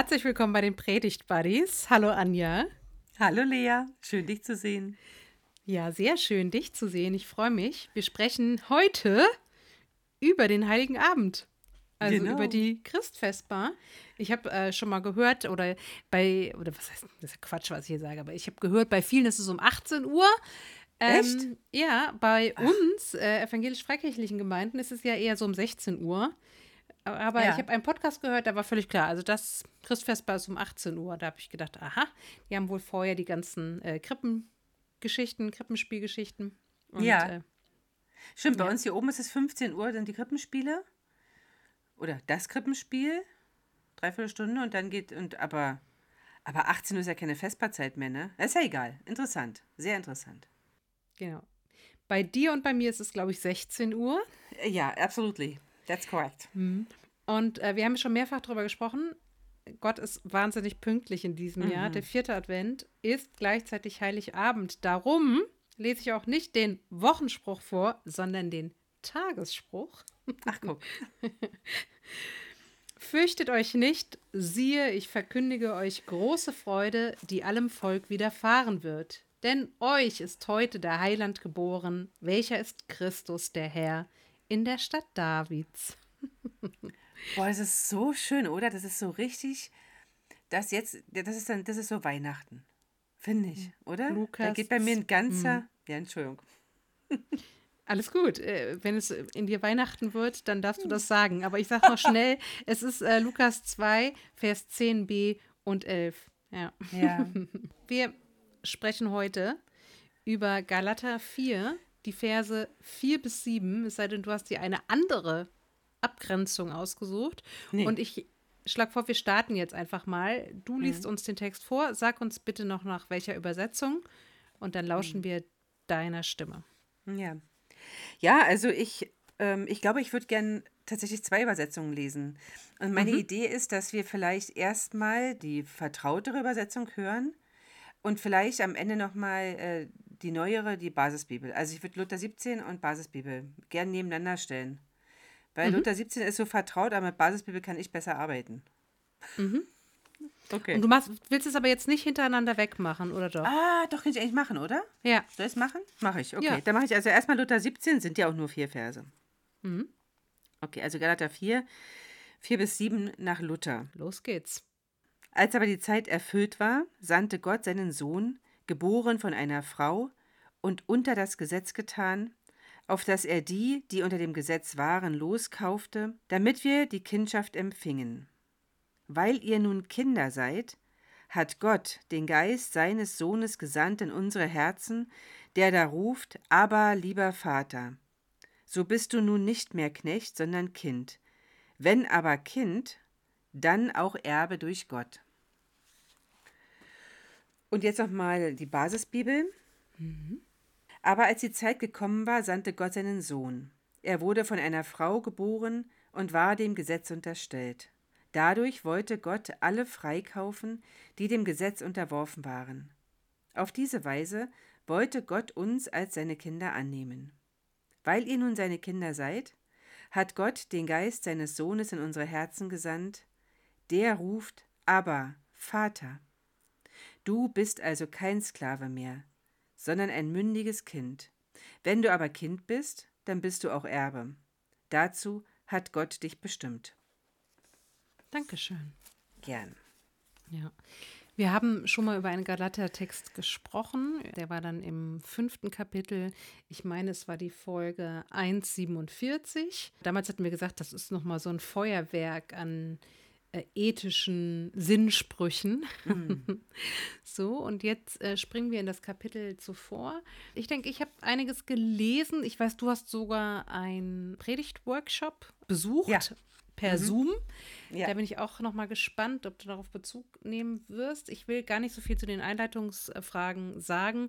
Herzlich willkommen bei den Predigt Buddies. Hallo Anja. Hallo Lea, schön dich zu sehen. Ja, sehr schön dich zu sehen. Ich freue mich. Wir sprechen heute über den Heiligen Abend. Also genau. über die Christfestbar. Ich habe äh, schon mal gehört, oder bei, oder was heißt, das ist Quatsch, was ich hier sage, aber ich habe gehört, bei vielen ist es um 18 Uhr. Ähm, Echt? Ja, bei Ach. uns, äh, evangelisch-freikirchlichen Gemeinden, ist es ja eher so um 16 Uhr. Aber ja. ich habe einen Podcast gehört, da war völlig klar. Also das Christfestbar ist um 18 Uhr. Da habe ich gedacht, aha, die haben wohl vorher die ganzen äh, Krippengeschichten, Krippenspielgeschichten. Und, ja. Äh, Stimmt, bei ja. uns hier oben ist es 15 Uhr, dann die Krippenspiele. Oder das Krippenspiel. Dreiviertel Stunde und dann geht, und aber, aber 18 Uhr ist ja keine Festbahrzeit mehr, ne? Ist ja egal. Interessant. Sehr interessant. Genau. Bei dir und bei mir ist es, glaube ich, 16 Uhr. Ja, absolutely. That's correct. Mhm. Und äh, wir haben schon mehrfach darüber gesprochen. Gott ist wahnsinnig pünktlich in diesem mhm. Jahr. Der vierte Advent ist gleichzeitig Heiligabend. Darum lese ich auch nicht den Wochenspruch vor, sondern den Tagesspruch. Ach guck. Fürchtet euch nicht, siehe, ich verkündige euch große Freude, die allem Volk widerfahren wird. Denn euch ist heute der Heiland geboren, welcher ist Christus der Herr in der Stadt Davids. Boah, das ist so schön, oder? Das ist so richtig, das jetzt, das ist dann, das ist so Weihnachten. Finde ich, oder? Lukas. Da geht bei mir ein ganzer, mhm. ja, Entschuldigung. Alles gut. Äh, wenn es in dir Weihnachten wird, dann darfst du das sagen. Aber ich sage noch schnell, es ist äh, Lukas 2, Vers 10b und 11. Ja. ja. Wir sprechen heute über Galater 4, die Verse 4 bis 7, es sei denn, du hast dir eine andere Abgrenzung ausgesucht. Nee. Und ich schlage vor, wir starten jetzt einfach mal. Du liest mhm. uns den Text vor, sag uns bitte noch nach welcher Übersetzung und dann lauschen mhm. wir deiner Stimme. Ja. Ja, also ich, ähm, ich glaube, ich würde gerne tatsächlich zwei Übersetzungen lesen. Und meine mhm. Idee ist, dass wir vielleicht erstmal die vertrautere Übersetzung hören und vielleicht am Ende nochmal äh, die neuere, die Basisbibel. Also ich würde Luther 17 und Basisbibel gern nebeneinander stellen. Weil mhm. Luther 17 ist so vertraut, aber mit Basisbibel kann ich besser arbeiten. Mhm. Okay. Und du machst, willst es aber jetzt nicht hintereinander wegmachen, oder doch? Ah, doch, kann ich eigentlich machen, oder? Ja. Soll ich es machen? Mache ich, okay. Ja. Dann mache ich also erstmal Luther 17, sind ja auch nur vier Verse. Mhm. Okay, also Galater 4, 4 bis 7 nach Luther. Los geht's. Als aber die Zeit erfüllt war, sandte Gott seinen Sohn, geboren von einer Frau und unter das Gesetz getan, auf dass er die, die unter dem Gesetz waren, loskaufte, damit wir die Kindschaft empfingen. Weil ihr nun Kinder seid, hat Gott den Geist seines Sohnes gesandt in unsere Herzen, der da ruft, aber lieber Vater. So bist du nun nicht mehr Knecht, sondern Kind. Wenn aber Kind, dann auch Erbe durch Gott. Und jetzt nochmal die Basisbibel. Mhm. Aber als die Zeit gekommen war, sandte Gott seinen Sohn. Er wurde von einer Frau geboren und war dem Gesetz unterstellt. Dadurch wollte Gott alle freikaufen, die dem Gesetz unterworfen waren. Auf diese Weise wollte Gott uns als seine Kinder annehmen. Weil ihr nun seine Kinder seid, hat Gott den Geist seines Sohnes in unsere Herzen gesandt, der ruft, aber Vater. Du bist also kein Sklave mehr, sondern ein mündiges Kind. Wenn du aber Kind bist, dann bist du auch Erbe. Dazu hat Gott dich bestimmt. Dankeschön. Gern. Ja. Wir haben schon mal über einen Galater-Text gesprochen. Der war dann im fünften Kapitel. Ich meine, es war die Folge 1,47. Damals hatten wir gesagt, das ist nochmal so ein Feuerwerk an äh, ethischen Sinnsprüchen. Mhm. so, und jetzt äh, springen wir in das Kapitel zuvor. Ich denke, ich habe einiges gelesen. Ich weiß, du hast sogar einen Predigtworkshop besucht. Ja. Per mhm. Zoom. Ja. Da bin ich auch noch mal gespannt, ob du darauf Bezug nehmen wirst. Ich will gar nicht so viel zu den Einleitungsfragen sagen,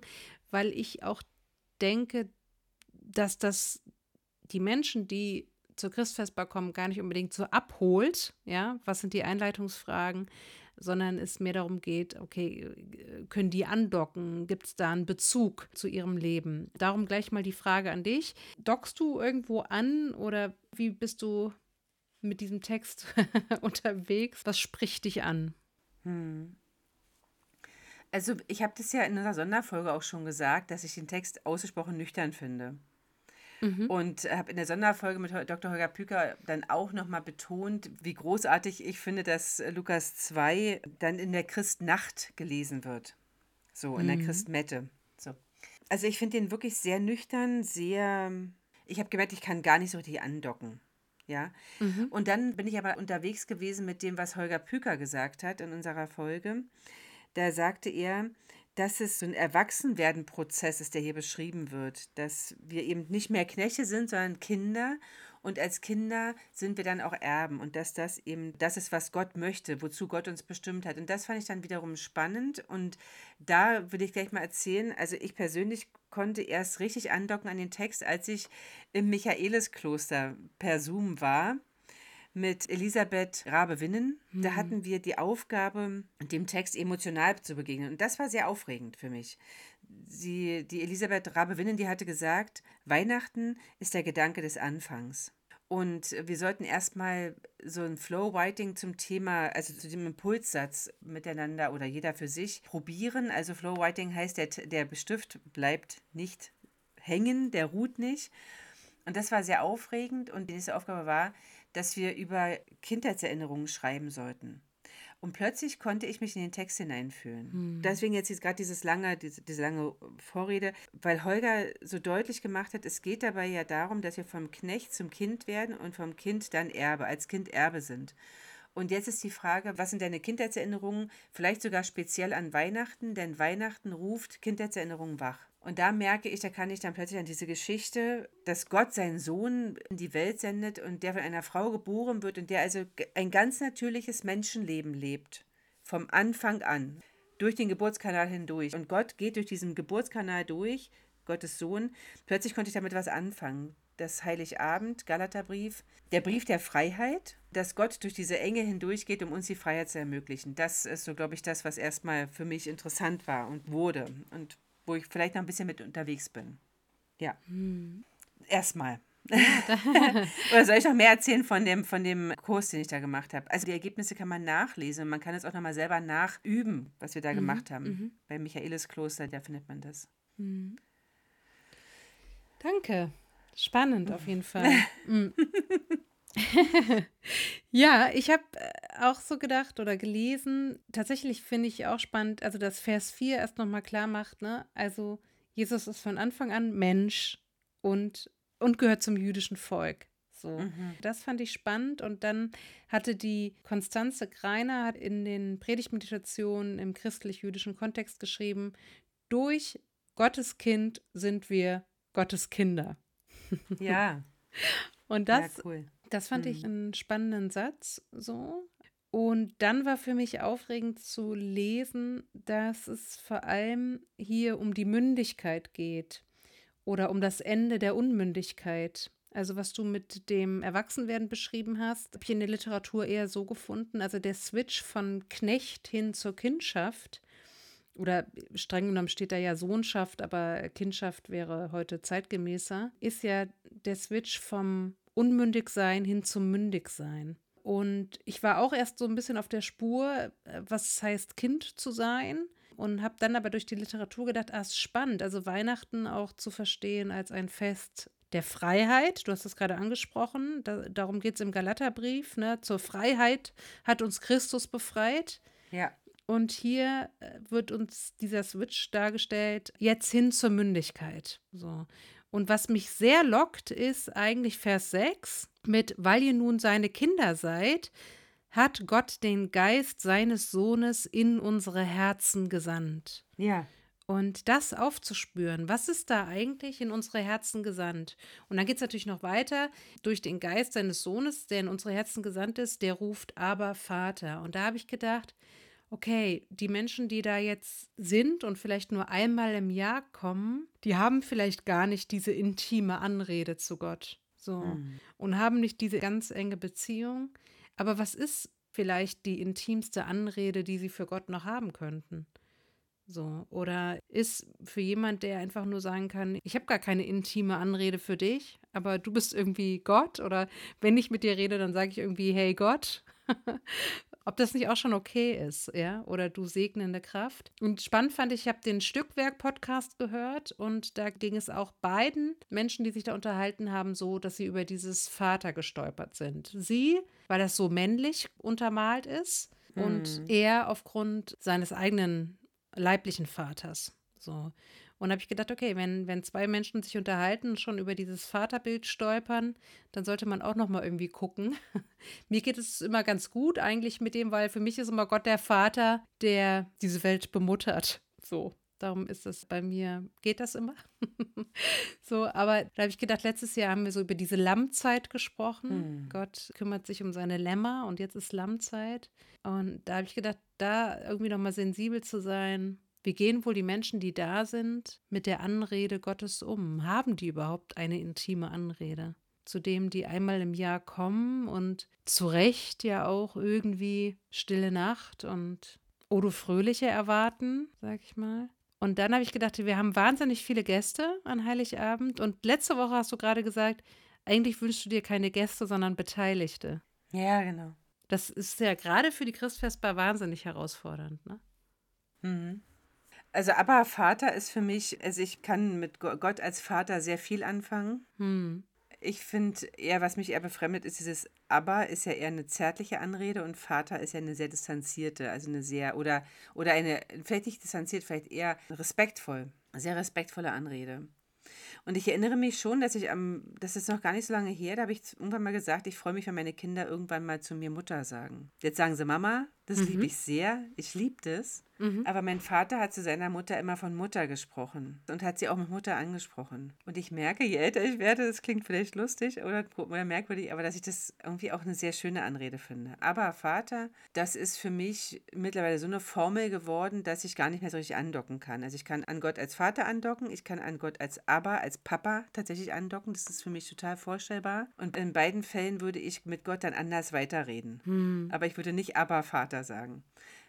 weil ich auch denke, dass das die Menschen, die zur Christfestbar kommen, gar nicht unbedingt so abholt, ja, was sind die Einleitungsfragen, sondern es mehr darum geht, okay, können die andocken? Gibt es da einen Bezug zu ihrem Leben? Darum gleich mal die Frage an dich. Dockst du irgendwo an oder wie bist du mit diesem Text unterwegs? Was spricht dich an? Hm. Also ich habe das ja in einer Sonderfolge auch schon gesagt, dass ich den Text ausgesprochen nüchtern finde. Mhm. Und habe in der Sonderfolge mit Dr. Holger Püker dann auch nochmal betont, wie großartig ich finde, dass Lukas 2 dann in der Christnacht gelesen wird. So, in mhm. der Christmette. So. Also ich finde den wirklich sehr nüchtern, sehr. Ich habe gemerkt, ich kann gar nicht so richtig andocken. Ja. Mhm. Und dann bin ich aber unterwegs gewesen mit dem, was Holger Püker gesagt hat in unserer Folge. Da sagte er, dass es so ein Erwachsenwerden-Prozess ist, der hier beschrieben wird, dass wir eben nicht mehr Knechte sind, sondern Kinder. Und als Kinder sind wir dann auch Erben. Und dass das eben das ist, was Gott möchte, wozu Gott uns bestimmt hat. Und das fand ich dann wiederum spannend. Und da will ich gleich mal erzählen, also ich persönlich konnte erst richtig andocken an den Text, als ich im Michaeliskloster per Zoom war mit Elisabeth Rabe-Winnen. Mhm. Da hatten wir die Aufgabe, dem Text emotional zu begegnen. Und das war sehr aufregend für mich. Sie, die Elisabeth Rabe-Winnen, die hatte gesagt, Weihnachten ist der Gedanke des Anfangs. Und wir sollten erstmal so ein Flow-Writing zum Thema, also zu dem Impulssatz miteinander oder jeder für sich probieren. Also Flow-Writing heißt, der, der Stift bleibt nicht hängen, der ruht nicht. Und das war sehr aufregend. Und die nächste Aufgabe war, dass wir über Kindheitserinnerungen schreiben sollten. Und plötzlich konnte ich mich in den Text hineinfühlen. Hm. Deswegen jetzt gerade dieses lange, diese, diese lange Vorrede, weil Holger so deutlich gemacht hat, es geht dabei ja darum, dass wir vom Knecht zum Kind werden und vom Kind dann Erbe, als Kind Erbe sind. Und jetzt ist die Frage, was sind deine Kindheitserinnerungen, vielleicht sogar speziell an Weihnachten, denn Weihnachten ruft Kindheitserinnerungen wach. Und da merke ich, da kann ich dann plötzlich an diese Geschichte, dass Gott seinen Sohn in die Welt sendet und der von einer Frau geboren wird und der also ein ganz natürliches Menschenleben lebt. Vom Anfang an. Durch den Geburtskanal hindurch. Und Gott geht durch diesen Geburtskanal durch, Gottes Sohn. Plötzlich konnte ich damit was anfangen. Das Heiligabend, Galaterbrief, der Brief der Freiheit, dass Gott durch diese Enge hindurchgeht, um uns die Freiheit zu ermöglichen. Das ist so, glaube ich, das, was erstmal für mich interessant war und wurde. Und wo ich vielleicht noch ein bisschen mit unterwegs bin. Ja. Hm. Erstmal. Oder soll ich noch mehr erzählen von dem, von dem Kurs, den ich da gemacht habe? Also die Ergebnisse kann man nachlesen und man kann es auch nochmal selber nachüben, was wir da mhm. gemacht haben. Mhm. Bei Michaelis Kloster, da findet man das. Mhm. Danke. Spannend auf jeden Fall. Ja, ich habe äh, auch so gedacht oder gelesen, tatsächlich finde ich auch spannend, also dass Vers 4 erst nochmal klar macht, ne? Also Jesus ist von Anfang an Mensch und, und gehört zum jüdischen Volk. So. Mhm. Das fand ich spannend. Und dann hatte die Konstanze Greiner in den Predigtmeditationen im christlich-jüdischen Kontext geschrieben, durch Gottes Kind sind wir Gottes Kinder. Ja. Und das ja, cool. Das fand mhm. ich einen spannenden Satz so. Und dann war für mich aufregend zu lesen, dass es vor allem hier um die Mündigkeit geht oder um das Ende der Unmündigkeit. Also was du mit dem Erwachsenwerden beschrieben hast, habe ich in der Literatur eher so gefunden. Also der Switch von Knecht hin zur Kindschaft oder streng genommen steht da ja Sohnschaft, aber Kindschaft wäre heute zeitgemäßer, ist ja der Switch vom unmündig sein hin zum mündig sein. Und ich war auch erst so ein bisschen auf der Spur, äh, was es heißt, Kind zu sein. Und habe dann aber durch die Literatur gedacht, ah, ist spannend, also Weihnachten auch zu verstehen als ein Fest der Freiheit. Du hast es gerade angesprochen, da, darum geht es im Galaterbrief. Ne? Zur Freiheit hat uns Christus befreit. Ja. Und hier äh, wird uns dieser Switch dargestellt, jetzt hin zur Mündigkeit. So. Und was mich sehr lockt, ist eigentlich Vers 6 mit, weil ihr nun seine Kinder seid, hat Gott den Geist seines Sohnes in unsere Herzen gesandt. Ja. Und das aufzuspüren, was ist da eigentlich in unsere Herzen gesandt? Und dann geht es natürlich noch weiter. Durch den Geist seines Sohnes, der in unsere Herzen gesandt ist, der ruft aber Vater. Und da habe ich gedacht, okay, die Menschen, die da jetzt sind und vielleicht nur einmal im Jahr kommen, die haben vielleicht gar nicht diese intime Anrede zu Gott. So. Mhm. Und haben nicht diese ganz enge Beziehung. Aber was ist vielleicht die intimste Anrede, die sie für Gott noch haben könnten? So, oder ist für jemand, der einfach nur sagen kann, ich habe gar keine intime Anrede für dich, aber du bist irgendwie Gott oder wenn ich mit dir rede, dann sage ich irgendwie, hey Gott. ob das nicht auch schon okay ist, ja, oder du segnende Kraft. Und spannend fand ich, ich habe den Stückwerk-Podcast gehört und da ging es auch beiden Menschen, die sich da unterhalten haben, so, dass sie über dieses Vater gestolpert sind. Sie, weil das so männlich untermalt ist und Hm. er aufgrund seines eigenen leiblichen Vaters. So. Und habe ich gedacht, okay, wenn, wenn zwei Menschen sich unterhalten und schon über dieses Vaterbild stolpern, dann sollte man auch noch mal irgendwie gucken. Mir geht es immer ganz gut eigentlich mit dem, weil für mich ist immer Gott der Vater, der diese Welt bemuttert. So. Darum ist das bei mir, geht das immer. so, aber da habe ich gedacht, letztes Jahr haben wir so über diese Lammzeit gesprochen. Hm. Gott kümmert sich um seine Lämmer und jetzt ist Lammzeit. Und da habe ich gedacht, da irgendwie nochmal sensibel zu sein. Wie gehen wohl die Menschen, die da sind, mit der Anrede Gottes um? Haben die überhaupt eine intime Anrede? Zu dem, die einmal im Jahr kommen und zu Recht ja auch irgendwie stille Nacht und Odo Fröhliche erwarten, sag ich mal. Und dann habe ich gedacht, wir haben wahnsinnig viele Gäste an Heiligabend. Und letzte Woche hast du gerade gesagt, eigentlich wünschst du dir keine Gäste, sondern Beteiligte. Ja, genau. Das ist ja gerade für die Christfestbar wahnsinnig herausfordernd. Ne? Mhm. Also, aber Vater ist für mich, also ich kann mit Go- Gott als Vater sehr viel anfangen. Hm. Ich finde eher, was mich eher befremdet, ist dieses Aber ist ja eher eine zärtliche Anrede und Vater ist ja eine sehr distanzierte, also eine sehr, oder, oder eine, vielleicht nicht distanziert, vielleicht eher respektvoll, sehr respektvolle Anrede. Und ich erinnere mich schon, dass ich am, das ist noch gar nicht so lange her, da habe ich irgendwann mal gesagt, ich freue mich, wenn meine Kinder irgendwann mal zu mir Mutter sagen. Jetzt sagen sie Mama, das liebe ich sehr, ich liebe das. Aber mein Vater hat zu seiner Mutter immer von Mutter gesprochen und hat sie auch mit Mutter angesprochen. Und ich merke, je älter ich werde, das klingt vielleicht lustig oder, oder merkwürdig, aber dass ich das irgendwie auch eine sehr schöne Anrede finde. Aber Vater, das ist für mich mittlerweile so eine Formel geworden, dass ich gar nicht mehr so richtig andocken kann. Also ich kann an Gott als Vater andocken, ich kann an Gott als Aber, als Papa tatsächlich andocken. Das ist für mich total vorstellbar. Und in beiden Fällen würde ich mit Gott dann anders weiterreden. Aber ich würde nicht Aber Vater sagen.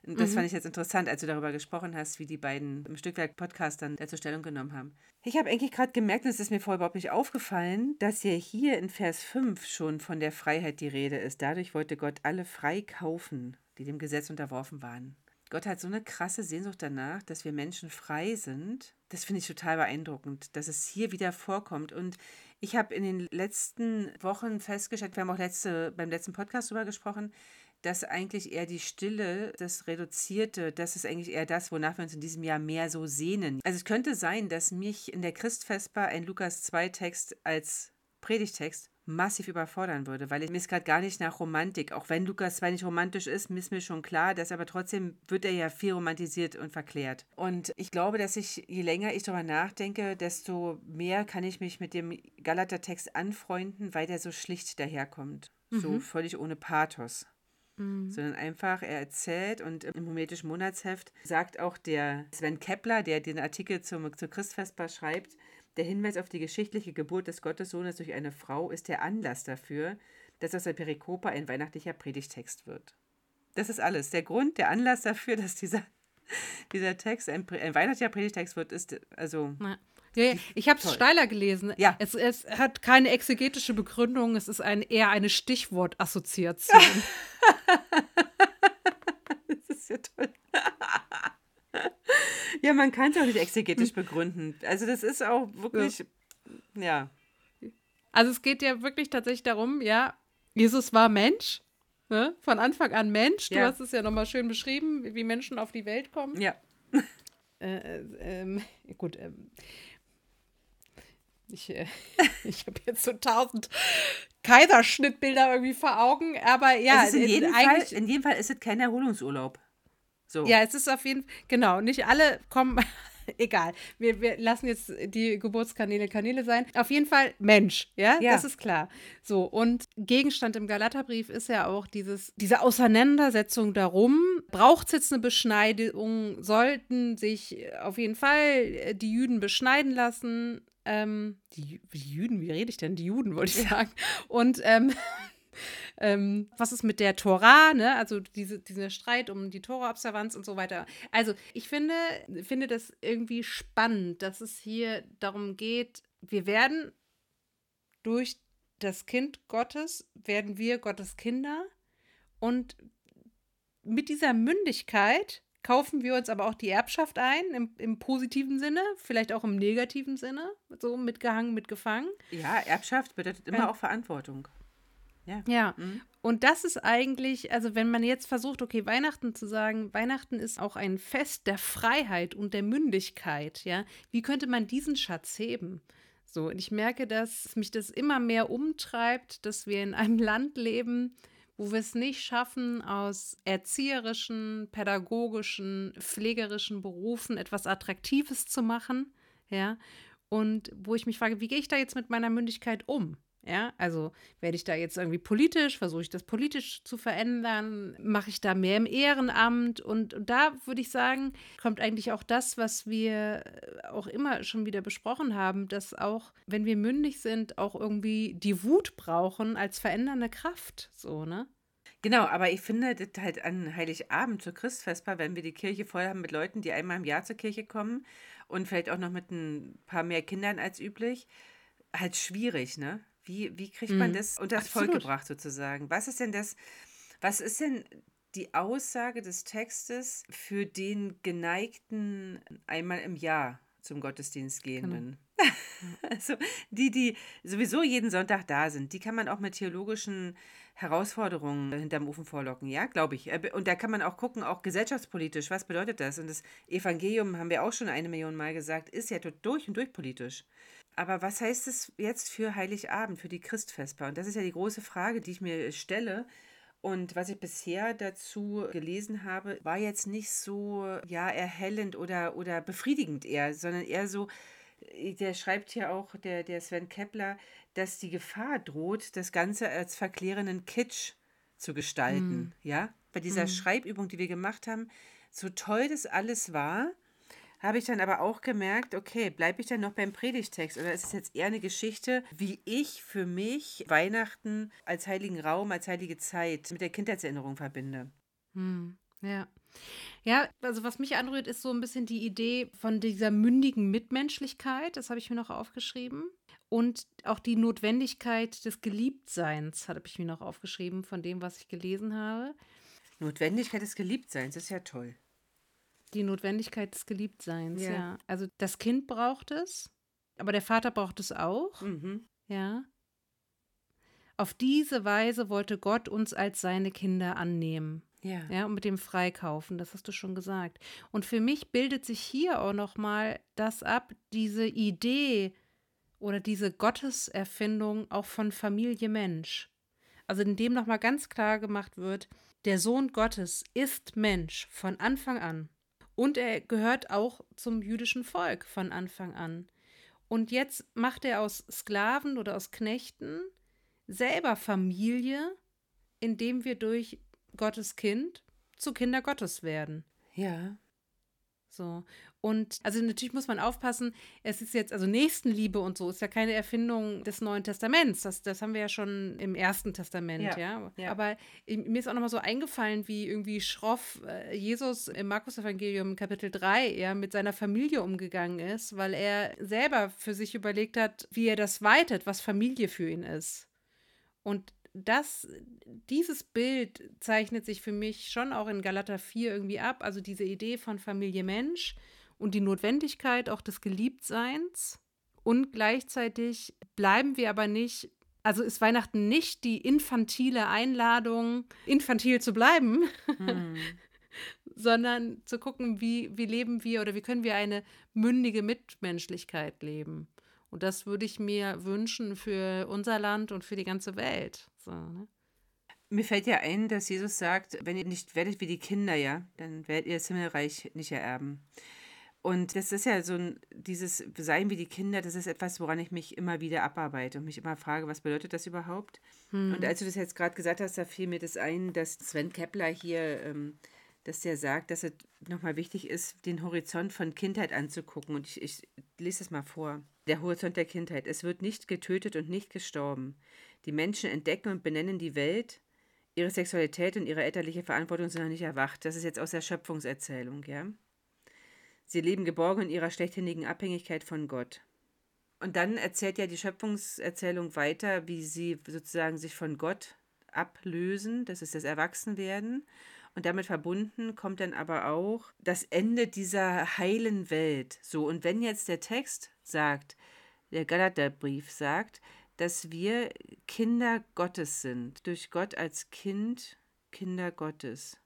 Und Das fand ich jetzt interessant, als du darüber gesprochen hast, wie die beiden im Stückwerk-Podcast dann dazu Stellung genommen haben. Ich habe eigentlich gerade gemerkt, und es ist mir vorher überhaupt nicht aufgefallen, dass ja hier in Vers 5 schon von der Freiheit die Rede ist. Dadurch wollte Gott alle frei kaufen, die dem Gesetz unterworfen waren. Gott hat so eine krasse Sehnsucht danach, dass wir Menschen frei sind. Das finde ich total beeindruckend, dass es hier wieder vorkommt. Und ich habe in den letzten Wochen festgestellt, wir haben auch letzte, beim letzten Podcast darüber gesprochen, dass eigentlich eher die Stille, das Reduzierte, das ist eigentlich eher das, wonach wir uns in diesem Jahr mehr so sehnen. Also es könnte sein, dass mich in der Christfestbar ein Lukas 2 Text als Predigtext massiv überfordern würde, weil ich mir gerade gar nicht nach Romantik, auch wenn Lukas 2 nicht romantisch ist, ist mir schon klar, dass aber trotzdem wird er ja viel romantisiert und verklärt. Und ich glaube, dass ich, je länger ich darüber nachdenke, desto mehr kann ich mich mit dem Galater-Text anfreunden, weil der so schlicht daherkommt. So völlig ohne Pathos sondern einfach, er erzählt und im hometischen Monatsheft sagt auch der Sven Kepler, der den Artikel zum, zur Christfestbar schreibt, der Hinweis auf die geschichtliche Geburt des Gottessohnes durch eine Frau ist der Anlass dafür, dass aus der Perikope ein weihnachtlicher Predigtext wird. Das ist alles. Der Grund, der Anlass dafür, dass dieser, dieser Text ein, ein weihnachtlicher Predigtext wird, ist also Ja. Ja, ja, ich habe es steiler gelesen. Ja. Es, es hat keine exegetische Begründung, es ist ein, eher eine Stichwortassoziation. Das ist ja toll. ja, man kann es auch nicht exegetisch begründen. Also das ist auch wirklich, ja. Also es geht ja wirklich tatsächlich darum, ja, Jesus war Mensch, ne? von Anfang an Mensch. Du Ja. hast es ja nochmal schön beschrieben, wie Menschen auf die Welt kommen. Ja. Äh, äh, ähm, gut, ähm, ich, äh, ich habe jetzt so tausend Kaiserschnittbilder irgendwie vor Augen, aber ja, in, äh, jedem Fall, in jedem Fall ist es kein Erholungsurlaub. So. ja, es ist auf jeden Fall, genau, nicht alle kommen, egal, wir, wir lassen jetzt die Geburtskanäle Kanäle sein. Auf jeden Fall Mensch, ja, Ja. das ist klar. So, und Gegenstand im Galaterbrief ist ja auch dieses, diese Auseinandersetzung darum, braucht es jetzt eine Beschneidung, sollten sich auf jeden Fall äh, die Jüden beschneiden lassen. Ähm, die, Jüden, wie rede ich denn? Die Juden, wollte ich sagen. Und ähm, ähm, was ist mit der Tora, ne? Also diese, dieser Streit um die Tora-Observanz und so weiter. Also ich finde, finde das irgendwie spannend, dass es hier darum geht, wir werden durch das Kind Gottes, werden wir Gottes Kinder und mit dieser Mündigkeit kaufen wir uns aber auch die Erbschaft ein, im, im positiven Sinne, vielleicht auch im negativen Sinne, so mitgehangen, mitgefangen. Ja, Erbschaft bedeutet immer ja. auch Verantwortung. Ja. ja. Mhm. Und das ist eigentlich, also wenn man jetzt versucht, okay, Weihnachten zu sagen, Weihnachten ist auch ein Fest der Freiheit und der Mündigkeit, ja, wie könnte man diesen Schatz heben? So, und ich merke, dass mich das immer mehr umtreibt, dass wir in einem Land leben, wo wir es nicht schaffen, aus erzieherischen, pädagogischen, pflegerischen Berufen etwas Attraktives zu machen, ja, und wo ich mich frage, wie gehe ich da jetzt mit meiner Mündigkeit um? Ja, also werde ich da jetzt irgendwie politisch, versuche ich das politisch zu verändern, mache ich da mehr im Ehrenamt und, und da würde ich sagen, kommt eigentlich auch das, was wir auch immer schon wieder besprochen haben, dass auch, wenn wir mündig sind, auch irgendwie die Wut brauchen als verändernde Kraft, so, ne? Genau, aber ich finde das halt an Heiligabend zur Christfestbar, wenn wir die Kirche voll haben mit Leuten, die einmal im Jahr zur Kirche kommen und vielleicht auch noch mit ein paar mehr Kindern als üblich, halt schwierig, ne? Wie, wie kriegt man mhm. das unter das Volk gebracht sozusagen? Was ist denn das, was ist denn die Aussage des Textes für den geneigten einmal im Jahr zum Gottesdienst genau. gehenden? Genau. also die, die sowieso jeden Sonntag da sind, die kann man auch mit theologischen Herausforderungen hinterm Ofen vorlocken, ja, glaube ich. Äh, und da kann man auch gucken, auch gesellschaftspolitisch, was bedeutet das? Und das Evangelium, haben wir auch schon eine Million Mal gesagt, ist ja durch und durch politisch. Aber was heißt es jetzt für Heiligabend, für die Christfesper? Und das ist ja die große Frage, die ich mir stelle. Und was ich bisher dazu gelesen habe, war jetzt nicht so ja erhellend oder, oder befriedigend eher, sondern eher so, äh, der schreibt ja auch, der, der Sven Kepler, dass die Gefahr droht, das Ganze als verklärenden Kitsch zu gestalten. Mhm. Ja, bei dieser mhm. Schreibübung, die wir gemacht haben, so toll das alles war, habe ich dann aber auch gemerkt, okay, bleibe ich dann noch beim Predigtext oder ist es jetzt eher eine Geschichte, wie ich für mich Weihnachten als heiligen Raum, als heilige Zeit mit der Kindheitserinnerung verbinde? Hm, ja. Ja, also was mich anrührt, ist so ein bisschen die Idee von dieser mündigen Mitmenschlichkeit, das habe ich mir noch aufgeschrieben. Und auch die Notwendigkeit des Geliebtseins habe ich mir noch aufgeschrieben von dem, was ich gelesen habe. Notwendigkeit des Geliebtseins ist ja toll. Die Notwendigkeit des Geliebtseins, ja. ja. Also das Kind braucht es, aber der Vater braucht es auch. Mhm. Ja. Auf diese Weise wollte Gott uns als seine Kinder annehmen. Ja. ja. Und mit dem Freikaufen, das hast du schon gesagt. Und für mich bildet sich hier auch nochmal das ab, diese Idee oder diese Gotteserfindung auch von Familie Mensch. Also in dem nochmal ganz klar gemacht wird, der Sohn Gottes ist Mensch von Anfang an. Und er gehört auch zum jüdischen Volk von Anfang an. Und jetzt macht er aus Sklaven oder aus Knechten selber Familie, indem wir durch Gottes Kind zu Kinder Gottes werden. Ja. So. Und also natürlich muss man aufpassen, es ist jetzt, also Nächstenliebe und so ist ja keine Erfindung des Neuen Testaments. Das, das haben wir ja schon im Ersten Testament, ja. ja? ja. Aber mir ist auch nochmal so eingefallen, wie irgendwie schroff äh, Jesus im Markus-Evangelium Kapitel 3 ja, mit seiner Familie umgegangen ist, weil er selber für sich überlegt hat, wie er das weitet, was Familie für ihn ist. Und das, dieses Bild zeichnet sich für mich schon auch in Galater 4 irgendwie ab. Also diese Idee von Familie Mensch und die Notwendigkeit auch des Geliebtseins. Und gleichzeitig bleiben wir aber nicht, also ist Weihnachten nicht die infantile Einladung, infantil zu bleiben, hm. sondern zu gucken, wie, wie leben wir oder wie können wir eine mündige Mitmenschlichkeit leben. Und das würde ich mir wünschen für unser Land und für die ganze Welt. So, ne? Mir fällt ja ein, dass Jesus sagt, wenn ihr nicht werdet wie die Kinder, ja, dann werdet ihr das Himmelreich nicht ererben. Und das ist ja so ein, dieses Sein wie die Kinder, das ist etwas, woran ich mich immer wieder abarbeite und mich immer frage, was bedeutet das überhaupt? Hm. Und als du das jetzt gerade gesagt hast, da fiel mir das ein, dass Sven Kepler hier, ähm, dass der sagt, dass es nochmal wichtig ist, den Horizont von Kindheit anzugucken. Und ich, ich lese das mal vor. Der Horizont der Kindheit. Es wird nicht getötet und nicht gestorben. Die Menschen entdecken und benennen die Welt. Ihre Sexualität und ihre elterliche Verantwortung sind noch nicht erwacht. Das ist jetzt aus der Schöpfungserzählung, ja? Sie leben geborgen in ihrer schlechthinigen Abhängigkeit von Gott. Und dann erzählt ja die Schöpfungserzählung weiter, wie sie sozusagen sich von Gott ablösen, das ist das Erwachsenwerden. Und damit verbunden kommt dann aber auch das Ende dieser heilen Welt. So, und wenn jetzt der Text sagt, der Galaterbrief sagt, dass wir Kinder Gottes sind, durch Gott als Kind, Kinder Gottes,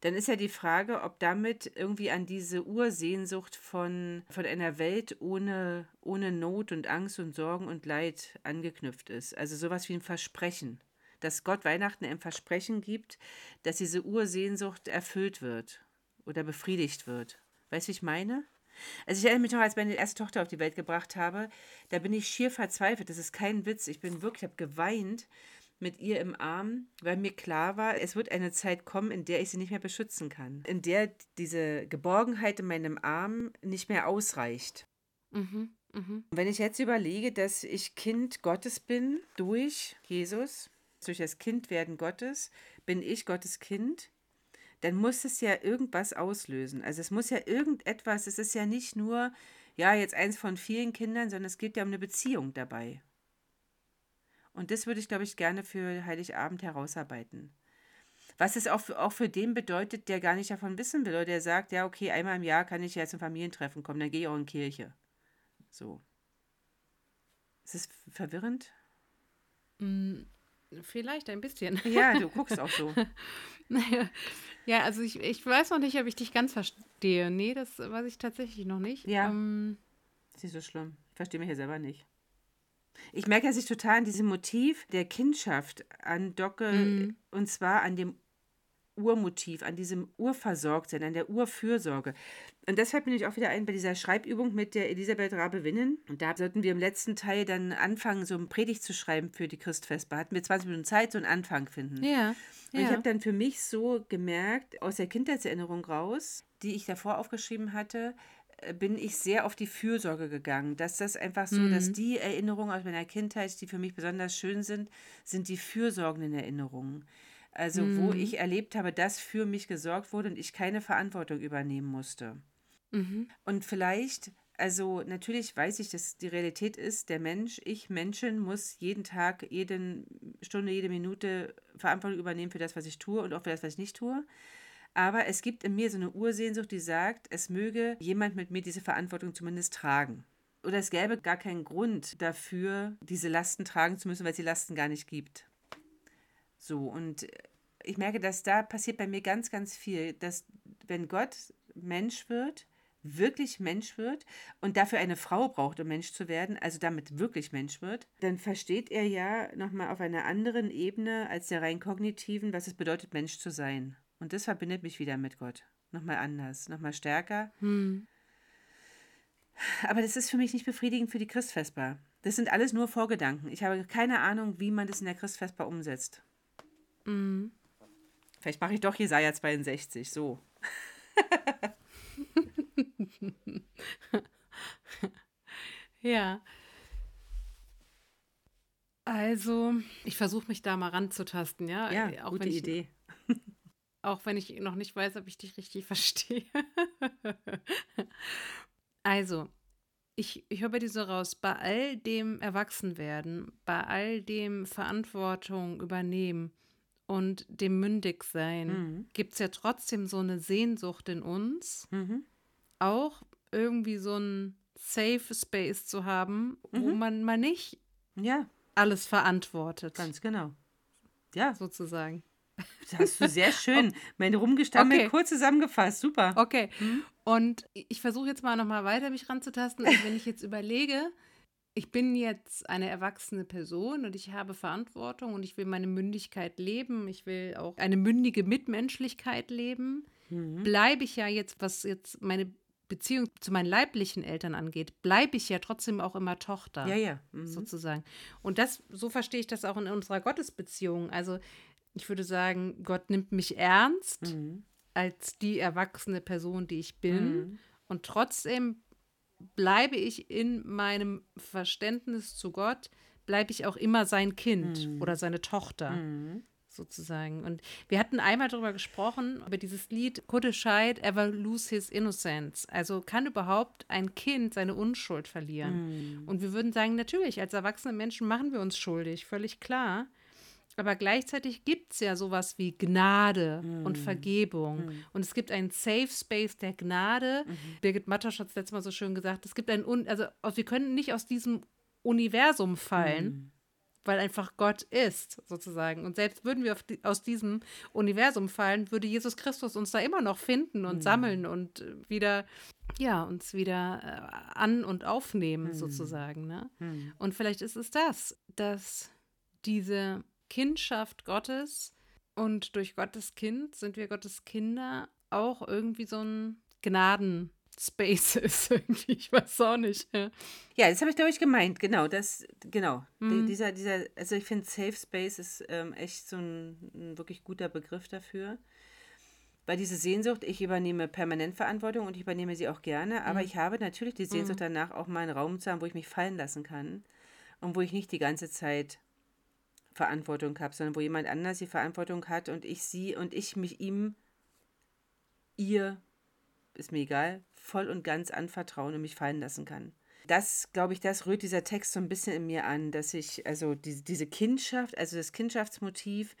dann ist ja die Frage, ob damit irgendwie an diese Ursehnsucht von, von einer Welt ohne, ohne Not und Angst und Sorgen und Leid angeknüpft ist. Also sowas wie ein Versprechen dass Gott Weihnachten ein Versprechen gibt, dass diese Ursehnsucht erfüllt wird oder befriedigt wird. Weißt du, ich meine? Also ich erinnere mich noch, als ich meine erste Tochter auf die Welt gebracht habe, da bin ich schier verzweifelt. Das ist kein Witz. Ich bin wirklich, ich habe geweint mit ihr im Arm, weil mir klar war, es wird eine Zeit kommen, in der ich sie nicht mehr beschützen kann. In der diese Geborgenheit in meinem Arm nicht mehr ausreicht. Mhm, mh. Wenn ich jetzt überlege, dass ich Kind Gottes bin durch Jesus, durch das Kindwerden Gottes bin ich Gottes Kind, dann muss es ja irgendwas auslösen. Also es muss ja irgendetwas, es ist ja nicht nur, ja, jetzt eins von vielen Kindern, sondern es geht ja um eine Beziehung dabei. Und das würde ich, glaube ich, gerne für Heiligabend herausarbeiten. Was es auch für, auch für den bedeutet, der gar nicht davon wissen will oder der sagt, ja, okay, einmal im Jahr kann ich ja zum Familientreffen kommen, dann gehe ich auch in Kirche. So. Ist es verwirrend? Mm, Vielleicht ein bisschen. Ja, du guckst auch so. naja, ja, also ich, ich weiß noch nicht, ob ich dich ganz verstehe. Nee, das weiß ich tatsächlich noch nicht. Ja. Ähm, ist nicht so schlimm. Ich verstehe mich ja selber nicht. Ich merke, dass ich total an diesem Motiv der Kindschaft andocke, mhm. und zwar an dem Urmotiv, an diesem Urversorgtsein, an der Urfürsorge. Und deshalb bin ich auch wieder ein bei dieser Schreibübung mit der Elisabeth Rabe-Winnen. Und da sollten wir im letzten Teil dann anfangen, so ein Predigt zu schreiben für die Christfestbar. Hatten wir 20 Minuten Zeit, so einen Anfang finden. Ja. Und ja. ich habe dann für mich so gemerkt, aus der Kindheitserinnerung raus, die ich davor aufgeschrieben hatte, bin ich sehr auf die Fürsorge gegangen. Dass das einfach so, mhm. dass die Erinnerungen aus meiner Kindheit, die für mich besonders schön sind, sind die fürsorgenden Erinnerungen. Also mhm. wo ich erlebt habe, dass für mich gesorgt wurde und ich keine Verantwortung übernehmen musste. Mhm. Und vielleicht, also natürlich weiß ich, dass die Realität ist, der Mensch, ich Menschen muss jeden Tag, jede Stunde, jede Minute Verantwortung übernehmen für das, was ich tue und auch für das, was ich nicht tue. Aber es gibt in mir so eine Ursehnsucht, die sagt, es möge jemand mit mir diese Verantwortung zumindest tragen. Oder es gäbe gar keinen Grund dafür, diese Lasten tragen zu müssen, weil es die Lasten gar nicht gibt. So, und ich merke, dass da passiert bei mir ganz, ganz viel, dass wenn Gott Mensch wird, wirklich Mensch wird und dafür eine Frau braucht, um Mensch zu werden, also damit wirklich Mensch wird, dann versteht er ja nochmal auf einer anderen Ebene als der rein kognitiven, was es bedeutet, Mensch zu sein. Und das verbindet mich wieder mit Gott. Nochmal anders, nochmal stärker. Hm. Aber das ist für mich nicht befriedigend für die Christfestbar. Das sind alles nur Vorgedanken. Ich habe keine Ahnung, wie man das in der Christfestbar umsetzt. Mhm. Vielleicht mache ich doch Jesaja 62, so. ja. Also, ich versuche mich da mal ranzutasten, ja. Ja, auch gute Idee. Auch wenn ich noch nicht weiß, ob ich dich richtig verstehe. also, ich, ich höre bei dir so raus, bei all dem Erwachsenwerden, bei all dem Verantwortung übernehmen, und dem Mündigsein mhm. gibt es ja trotzdem so eine Sehnsucht in uns, mhm. auch irgendwie so ein Safe Space zu haben, mhm. wo man mal nicht ja. alles verantwortet. Ganz genau. Ja. Sozusagen. Das hast du sehr schön. Meine rumgestammelt, okay. kurz zusammengefasst. Super. Okay. Mhm. Und ich versuche jetzt mal nochmal weiter mich ranzutasten. Und wenn ich jetzt überlege, ich bin jetzt eine erwachsene Person und ich habe Verantwortung und ich will meine Mündigkeit leben. Ich will auch eine mündige Mitmenschlichkeit leben. Mhm. Bleibe ich ja jetzt, was jetzt meine Beziehung zu meinen leiblichen Eltern angeht, bleibe ich ja trotzdem auch immer Tochter. Ja, ja. Mhm. Sozusagen. Und das, so verstehe ich das auch in unserer Gottesbeziehung. Also ich würde sagen, Gott nimmt mich ernst mhm. als die erwachsene Person, die ich bin. Mhm. Und trotzdem bleibe ich in meinem Verständnis zu Gott, bleibe ich auch immer sein Kind mhm. oder seine Tochter. Mhm. Sozusagen. Und wir hatten einmal darüber gesprochen, über dieses Lied Could a child ever lose his innocence? Also kann überhaupt ein Kind seine Unschuld verlieren? Mhm. Und wir würden sagen, natürlich, als erwachsene Menschen machen wir uns schuldig, völlig klar. Aber gleichzeitig gibt es ja sowas wie Gnade mm. und Vergebung. Mm. Und es gibt einen Safe Space der Gnade. Mm Birgit Mattasch hat es letztes Mal so schön gesagt, es gibt ein, Un also wir können nicht aus diesem Universum fallen, mm. weil einfach Gott ist, sozusagen. Und selbst würden wir die, aus diesem Universum fallen, würde Jesus Christus uns da immer noch finden und mm. sammeln und wieder, ja, uns wieder äh, an- und aufnehmen, mm. sozusagen. Ne? Und vielleicht ist es das, dass diese Kindschaft Gottes und durch Gottes Kind sind wir Gottes Kinder auch irgendwie so ein Gnaden. Space ist irgendwie, ich weiß auch nicht. Ja, ja das habe ich, glaube ich, gemeint, genau, das, genau. Mhm. Dieser, dieser, also ich finde Safe Space ist ähm, echt so ein, ein, wirklich guter Begriff dafür. Weil diese Sehnsucht, ich übernehme permanent Verantwortung und ich übernehme sie auch gerne, aber mhm. ich habe natürlich die Sehnsucht mhm. danach, auch mal einen Raum zu haben, wo ich mich fallen lassen kann und wo ich nicht die ganze Zeit Verantwortung habe, sondern wo jemand anders die Verantwortung hat und ich sie und ich mich ihm, ihr, ist mir egal, voll und ganz anvertrauen und mich fallen lassen kann. Das, glaube ich, das rührt dieser Text so ein bisschen in mir an, dass ich, also diese, diese Kindschaft, also das Kindschaftsmotiv,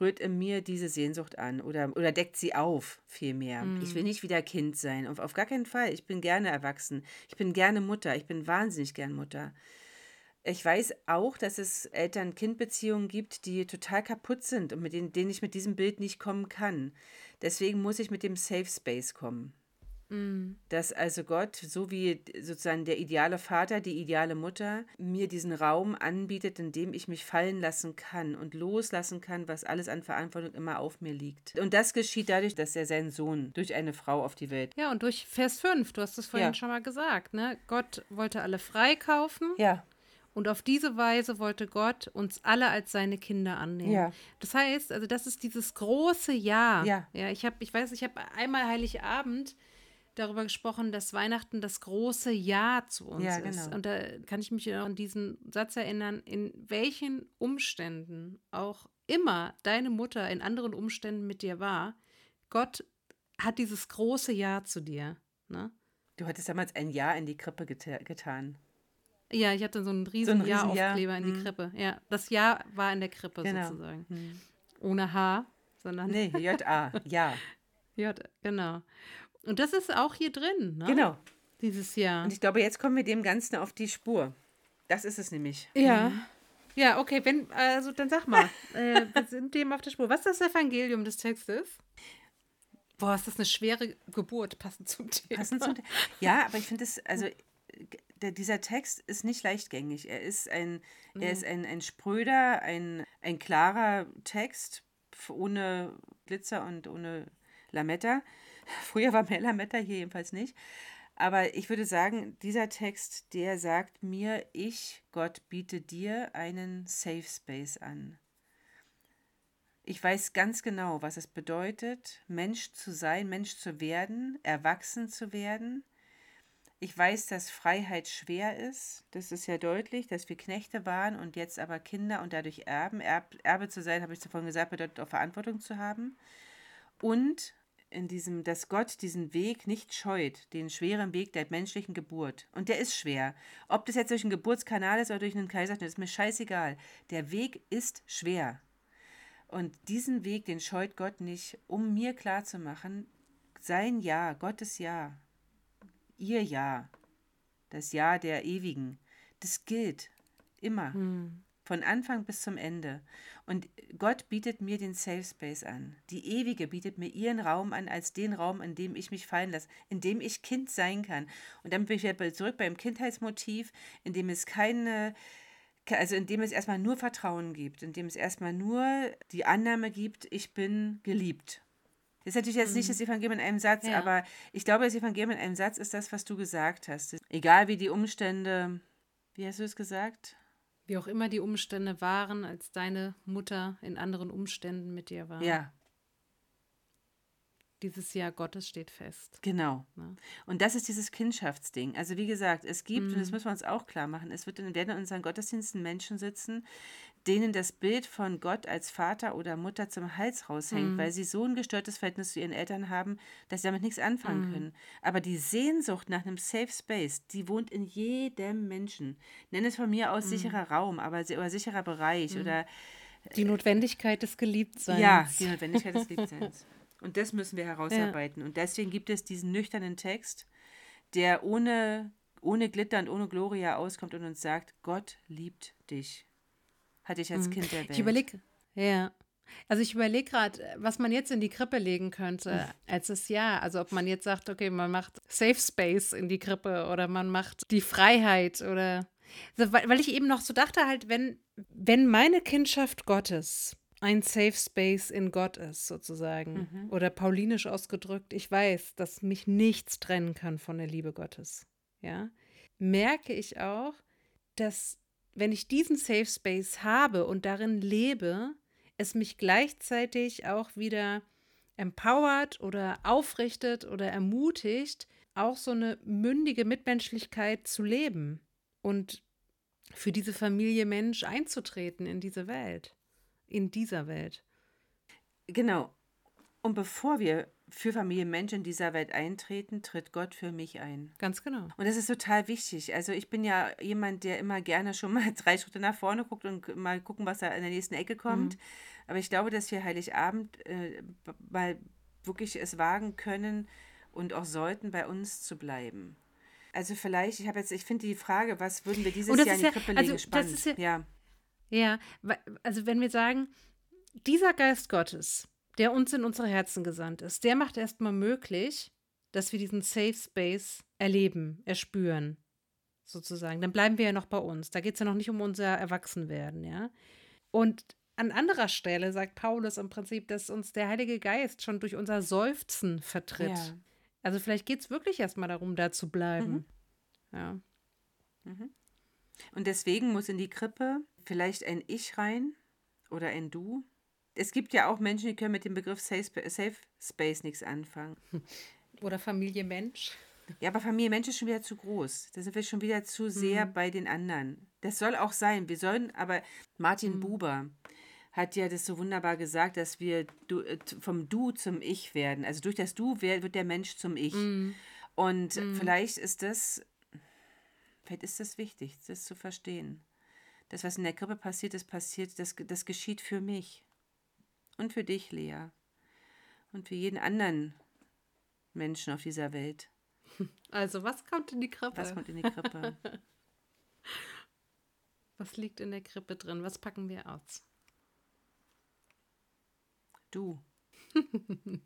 rührt in mir diese Sehnsucht an oder, oder deckt sie auf, vielmehr. Mm. Ich will nicht wieder Kind sein, auf, auf gar keinen Fall. Ich bin gerne erwachsen. Ich bin gerne Mutter. Ich bin wahnsinnig gern Mutter. Ich weiß auch, dass es Eltern-Kind-Beziehungen gibt, die total kaputt sind und mit denen, denen ich mit diesem Bild nicht kommen kann. Deswegen muss ich mit dem Safe Space kommen. Mm. Dass also Gott, so wie sozusagen der ideale Vater, die ideale Mutter, mir diesen Raum anbietet, in dem ich mich fallen lassen kann und loslassen kann, was alles an Verantwortung immer auf mir liegt. Und das geschieht dadurch, dass er seinen Sohn durch eine Frau auf die Welt. Ja, und durch Vers 5, du hast es vorhin ja. schon mal gesagt, ne? Gott wollte alle freikaufen. Ja. Und auf diese Weise wollte Gott uns alle als seine Kinder annehmen. Ja. Das heißt, also das ist dieses große Ja. Ja. ja ich habe, ich weiß, ich habe einmal Heiligabend darüber gesprochen, dass Weihnachten das große Ja zu uns ja, genau. ist. Und da kann ich mich an diesen Satz erinnern, in welchen Umständen auch immer deine Mutter in anderen Umständen mit dir war, Gott hat dieses große Ja zu dir. Ne? Du hattest damals ein Ja in die Krippe get getan. Ja, ich hatte so einen riesen, so Ja-Aufkleber in die hm. Krippe. Ja, das Ja war in der Krippe genau. sozusagen. Hm. Ohne H, sondern. Nee, J-A, ja. J, genau. Und das ist auch hier drin, ne? Genau. Dieses Jahr. Und ich glaube, jetzt kommen wir dem Ganzen auf die Spur. Das ist es nämlich. Ja. Mhm. Ja, okay, wenn, also dann sag mal, äh, wir sind dem auf der Spur. Was ist das Evangelium des Textes? Boah, ist das eine schwere Geburt, passend zum Thema. Passend zum Ja, aber ich finde es, also der, dieser Text ist nicht leichtgängig. Er ist ein, mhm. er ist ein, ein spröder, ein, ein klarer Text, ohne Glitzer und ohne Lametta. Früher war mehr Lametta, hier jedenfalls nicht. Aber ich würde sagen, dieser Text, der sagt mir, ich, Gott, biete dir einen Safe Space an. Ich weiß ganz genau, was es bedeutet, Mensch zu sein, Mensch zu werden, erwachsen zu werden. Ich weiß, dass Freiheit schwer ist. Das ist ja deutlich, dass wir Knechte waren und jetzt aber Kinder und dadurch Erben. Erb, Erbe zu sein, habe ich zuvor gesagt, bedeutet auch Verantwortung zu haben. Und in diesem, dass Gott diesen Weg nicht scheut, den schweren Weg der menschlichen Geburt. Und der ist schwer. Ob das jetzt durch einen Geburtskanal ist oder durch einen Kaiserschnitt, ist mir scheißegal. Der Weg ist schwer. Und diesen Weg, den scheut Gott nicht, um mir klarzumachen, sein Ja, Gottes Ja, ihr Ja, das Ja der Ewigen, das gilt immer. Hm. Von Anfang bis zum Ende. Und Gott bietet mir den Safe Space an. Die Ewige bietet mir ihren Raum an als den Raum, in dem ich mich fallen lasse, in dem ich Kind sein kann. Und dann bin ich wieder zurück beim Kindheitsmotiv, in dem es keine, also in dem es erstmal nur Vertrauen gibt, in dem es erstmal nur die Annahme gibt, ich bin geliebt. Das ist natürlich jetzt nicht mhm. das Evangelium in einem Satz, ja. aber ich glaube, das Evangelium in einem Satz ist das, was du gesagt hast. Egal wie die Umstände, wie hast du es gesagt? Wie auch immer die Umstände waren, als deine Mutter in anderen Umständen mit dir war. Ja. Dieses Jahr Gottes steht fest. Genau. Ja. Und das ist dieses Kindschaftsding. Also wie gesagt, es gibt, mhm. und das mhm. müssen wir uns auch klar machen, es wird in, werden in unseren Gottesdiensten Menschen sitzen, denen das Bild von Gott als Vater oder Mutter zum Hals raushängt, mhm. weil sie so ein gestörtes Verhältnis zu ihren Eltern haben, dass sie damit nichts anfangen mhm. können. Aber die Sehnsucht nach einem Safe Space, die wohnt in jedem Menschen. Nenn es von mir aus mhm. sicherer Raum, aber oder sicherer Bereich mhm. oder Die Notwendigkeit des Geliebtseins. Ja, die Notwendigkeit des Geliebtseins. Und das müssen wir herausarbeiten. Ja. Und deswegen gibt es diesen nüchternen Text, der ohne, ohne Glitter und ohne Gloria auskommt und uns sagt, Gott liebt dich. Hatte ich als mhm. Kind Welt. Ich überlege, ja. Also ich überlege gerade, was man jetzt in die Krippe legen könnte als das Jahr. Also ob man jetzt sagt, okay, man macht Safe Space in die Krippe oder man macht die Freiheit oder also, weil, weil ich eben noch so dachte halt, wenn, wenn meine Kindschaft Gottes ein Safe Space in Gott ist, sozusagen. Mhm. Oder paulinisch ausgedrückt, ich weiß, dass mich nichts trennen kann von der Liebe Gottes. Ja. Merke ich auch, dass wenn ich diesen Safe Space habe und darin lebe, es mich gleichzeitig auch wieder empowert oder aufrichtet oder ermutigt, auch so eine mündige Mitmenschlichkeit zu leben und für diese Familie Mensch einzutreten in diese Welt, in dieser Welt. Genau. Und bevor wir für Familie Mensch in dieser Welt eintreten, tritt Gott für mich ein. Ganz genau. Und das ist total wichtig. Also ich bin ja jemand, der immer gerne schon mal drei Schritte nach vorne guckt und mal gucken, was da in der nächsten Ecke kommt. Mhm. Aber ich glaube, dass wir Heiligabend äh, mal wirklich es wagen können und auch sollten, bei uns zu bleiben. Also vielleicht, ich habe jetzt, ich finde die Frage, was würden wir dieses Jahr in die ja, Krippe legen, also spannend. Ja, ja. Ja, also wenn wir sagen, dieser Geist Gottes, der uns in unsere Herzen gesandt ist, der macht erstmal möglich, dass wir diesen Safe Space erleben, erspüren, sozusagen. Dann bleiben wir ja noch bei uns. Da geht es ja noch nicht um unser Erwachsenwerden, ja. Und an anderer Stelle sagt Paulus im Prinzip, dass uns der Heilige Geist schon durch unser Seufzen vertritt. Ja. Also vielleicht geht es wirklich erstmal darum, da zu bleiben. Mhm. Ja. Mhm. Und deswegen muss in die Krippe vielleicht ein Ich rein oder ein Du. Es gibt ja auch Menschen, die können mit dem Begriff Safe, Safe Space nichts anfangen. Oder Familie Mensch. Ja, aber Familie Mensch ist schon wieder zu groß. Da sind wir schon wieder zu sehr mhm. bei den anderen. Das soll auch sein. Wir sollen, aber Martin mhm. Buber hat ja das so wunderbar gesagt, dass wir äh, vom Du zum Ich werden. Also durch das Du wird der Mensch zum Ich. Mhm. Und mhm. vielleicht ist das, vielleicht ist das wichtig, das zu verstehen. Das, was in der Krippe passiert ist, passiert, das, das geschieht für mich. Und für dich, Lea. Und für jeden anderen Menschen auf dieser Welt. Also, was kommt in die Krippe? Was kommt in die Krippe? was liegt in der Krippe drin? Was packen wir aus? Du.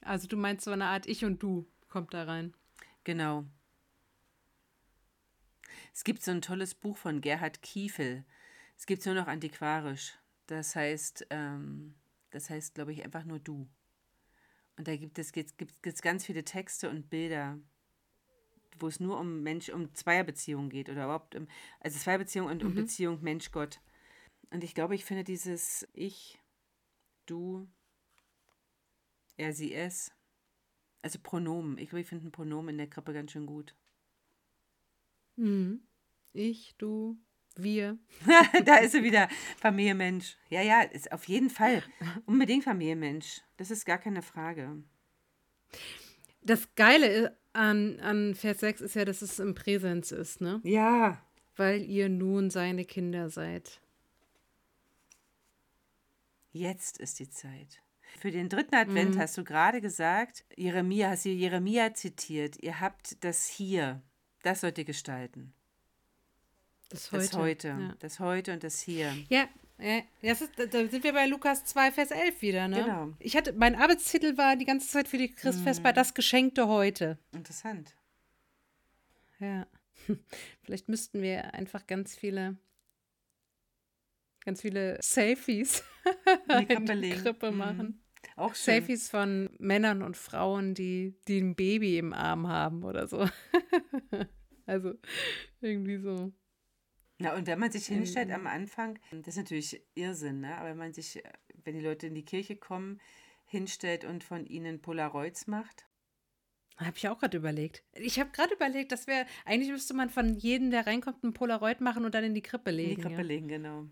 also du meinst so eine Art Ich und Du kommt da rein. Genau. Es gibt so ein tolles Buch von Gerhard Kiefel. Es gibt es nur noch antiquarisch. Das heißt, ähm, das heißt, glaube ich, einfach nur du. Und da gibt es gibt, gibt, gibt ganz viele Texte und Bilder, wo es nur um Mensch, um Zweierbeziehungen geht oder überhaupt um, also Zweierbeziehung und um mhm. Beziehung Mensch-Gott. Und ich glaube, ich finde dieses Ich du, er, sie, es. Also Pronomen. Ich glaube, ich finde ein Pronomen in der Krippe ganz schön gut. Mhm. Ich, du, wir. da ist sie wieder. Familienmensch. Ja, ja, ist auf jeden Fall. Unbedingt Familienmensch. Das ist gar keine Frage. Das Geile an, an Vers 6 ist ja, dass es im Präsens ist, ne? Ja. Weil ihr nun seine Kinder seid. Jetzt ist die Zeit. Für den dritten Advent mhm. hast du gerade gesagt, Jeremia, hast du Jeremia zitiert, ihr habt das hier, das sollt ihr gestalten. Das heute. Das heute, ja. das heute und das hier. Ja, ja, das ist, da sind wir bei Lukas 2, Vers 11 wieder, ne? Genau. Ich hatte, mein Arbeitstitel war die ganze Zeit für die Christfestbar mhm. das Geschenkte heute. Interessant. Ja. Vielleicht müssten wir einfach ganz viele ganz viele Selfies in die Krippe, in die Krippe machen. Mhm. Auch schön. Selfies von Männern und Frauen, die, die ein Baby im Arm haben oder so. also irgendwie so. Na, und wenn man sich hinstellt am Anfang, das ist natürlich Irrsinn, ne? aber wenn man sich, wenn die Leute in die Kirche kommen, hinstellt und von ihnen Polaroids macht. Habe ich auch gerade überlegt. Ich habe gerade überlegt, dass wir, eigentlich müsste man von jedem, der reinkommt, ein Polaroid machen und dann in die Krippe legen. In die Krippe ja. legen, genau.